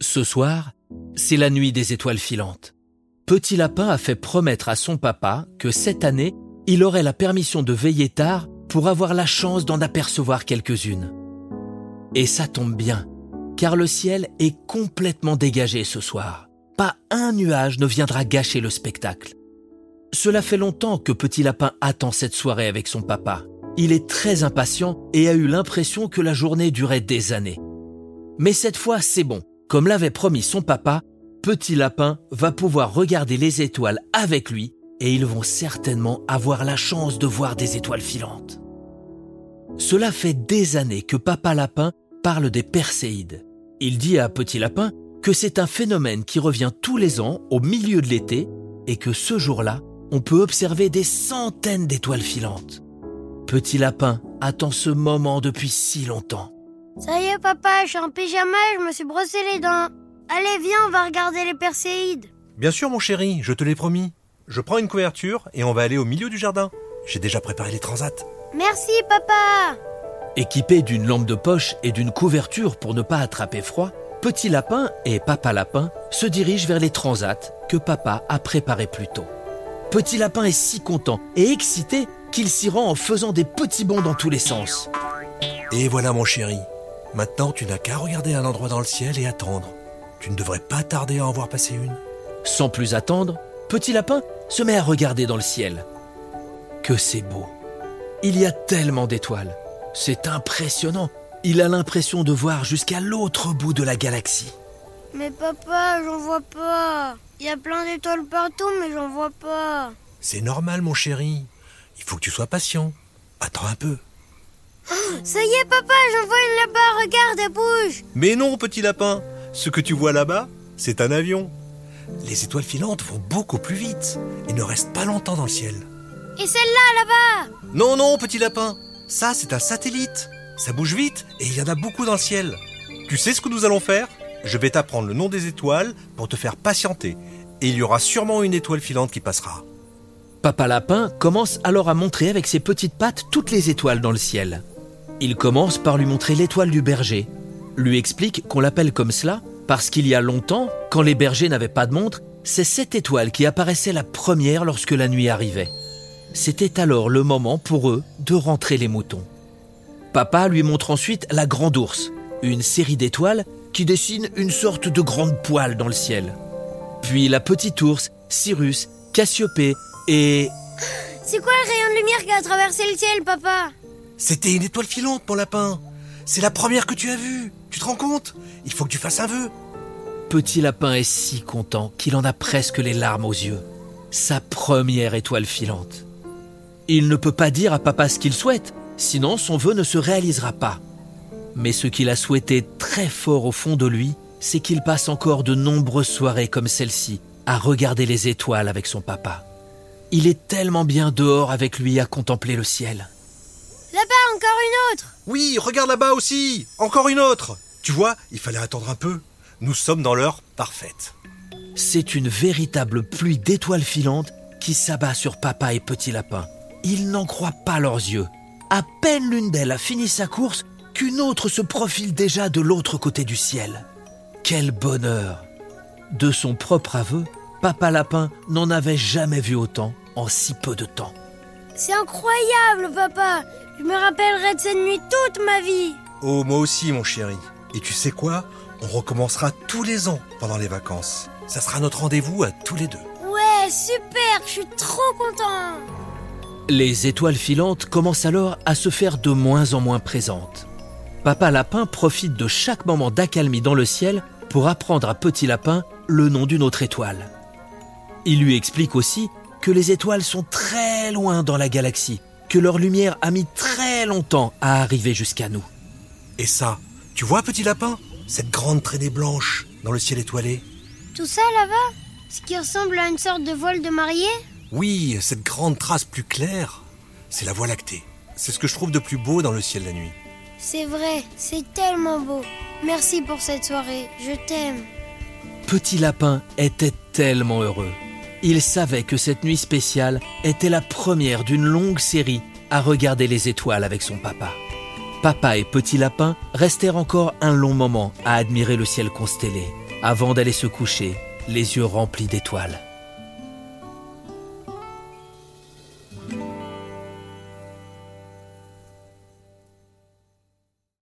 Ce soir, c'est la nuit des étoiles filantes. Petit Lapin a fait promettre à son papa que cette année, il aurait la permission de veiller tard pour avoir la chance d'en apercevoir quelques-unes. Et ça tombe bien, car le ciel est complètement dégagé ce soir. Pas un nuage ne viendra gâcher le spectacle. Cela fait longtemps que Petit Lapin attend cette soirée avec son papa. Il est très impatient et a eu l'impression que la journée durait des années. Mais cette fois, c'est bon. Comme l'avait promis son papa, Petit Lapin va pouvoir regarder les étoiles avec lui et ils vont certainement avoir la chance de voir des étoiles filantes. Cela fait des années que Papa Lapin parle des Perséides. Il dit à Petit Lapin que c'est un phénomène qui revient tous les ans au milieu de l'été et que ce jour-là, on peut observer des centaines d'étoiles filantes. Petit Lapin attend ce moment depuis si longtemps. Ça y est, papa, je suis en pyjama et je me suis brossé les dents. Allez, viens, on va regarder les Perséides. Bien sûr, mon chéri, je te l'ai promis. Je prends une couverture et on va aller au milieu du jardin. J'ai déjà préparé les transats. Merci, papa. Équipés d'une lampe de poche et d'une couverture pour ne pas attraper froid, Petit Lapin et Papa Lapin se dirigent vers les transats que papa a préparés plus tôt. Petit Lapin est si content et excité qu'il s'y rend en faisant des petits bonds dans tous les sens. Et voilà, mon chéri. Maintenant, tu n'as qu'à regarder un endroit dans le ciel et attendre. Tu ne devrais pas tarder à en voir passer une. Sans plus attendre, Petit Lapin se met à regarder dans le ciel. Que c'est beau. Il y a tellement d'étoiles. C'est impressionnant. Il a l'impression de voir jusqu'à l'autre bout de la galaxie. Mais papa, j'en vois pas. Il y a plein d'étoiles partout, mais j'en vois pas. C'est normal, mon chéri. Il faut que tu sois patient. Attends un peu. Ça y est, papa, j'en vois une là-bas. Regarde, elle bouge. Mais non, petit lapin. Ce que tu vois là-bas, c'est un avion. Les étoiles filantes vont beaucoup plus vite et ne restent pas longtemps dans le ciel. Et celle-là, là-bas. Non, non, petit lapin. Ça, c'est un satellite. Ça bouge vite et il y en a beaucoup dans le ciel. Tu sais ce que nous allons faire? Je vais t'apprendre le nom des étoiles pour te faire patienter. Et il y aura sûrement une étoile filante qui passera. Papa Lapin commence alors à montrer avec ses petites pattes toutes les étoiles dans le ciel. Il commence par lui montrer l'étoile du berger, lui explique qu'on l'appelle comme cela parce qu'il y a longtemps, quand les bergers n'avaient pas de montre, c'est cette étoile qui apparaissait la première lorsque la nuit arrivait. C'était alors le moment pour eux de rentrer les moutons. Papa lui montre ensuite la grande ours, une série d'étoiles qui dessinent une sorte de grande poêle dans le ciel. Puis la petite ours, Cyrus, Cassiopée et... C'est quoi le rayon de lumière qui a traversé le ciel, papa? C'était une étoile filante, mon lapin. C'est la première que tu as vue. Tu te rends compte? Il faut que tu fasses un vœu. Petit Lapin est si content qu'il en a presque les larmes aux yeux. Sa première étoile filante. Il ne peut pas dire à papa ce qu'il souhaite, sinon son vœu ne se réalisera pas. Mais ce qu'il a souhaité très fort au fond de lui, c'est qu'il passe encore de nombreuses soirées comme celle-ci à regarder les étoiles avec son papa. Il est tellement bien dehors avec lui à contempler le ciel. Encore une autre Oui, regarde là-bas aussi. Encore une autre. Tu vois, il fallait attendre un peu. Nous sommes dans l'heure parfaite. C'est une véritable pluie d'étoiles filantes qui s'abat sur papa et petit lapin. Ils n'en croient pas leurs yeux. À peine l'une d'elles a fini sa course qu'une autre se profile déjà de l'autre côté du ciel. Quel bonheur De son propre aveu, papa lapin n'en avait jamais vu autant en si peu de temps. C'est incroyable, papa Je me rappellerai de cette nuit toute ma vie Oh, moi aussi, mon chéri. Et tu sais quoi? On recommencera tous les ans pendant les vacances. Ça sera notre rendez-vous à tous les deux. Ouais, super Je suis trop content Les étoiles filantes commencent alors à se faire de moins en moins présentes. Papa Lapin profite de chaque moment d'accalmie dans le ciel pour apprendre à Petit Lapin le nom d'une autre étoile. Il lui explique aussi que les étoiles sont très loin dans la galaxie, que leur lumière a mis très longtemps à arriver jusqu'à nous. Et ça, tu vois, petit lapin Cette grande traînée blanche dans le ciel étoilé? Tout ça là-bas Ce qui ressemble à une sorte de voile de mariée? Oui, cette grande trace plus claire, c'est la Voie lactée. C'est ce que je trouve de plus beau dans le ciel la nuit. C'est vrai, c'est tellement beau. Merci pour cette soirée, je t'aime. Petit Lapin était tellement heureux. Il savait que cette nuit spéciale était la première d'une longue série à regarder les étoiles avec son papa. Papa et Petit Lapin restèrent encore un long moment à admirer le ciel constellé. avant d'aller se coucher, les yeux remplis d'étoiles.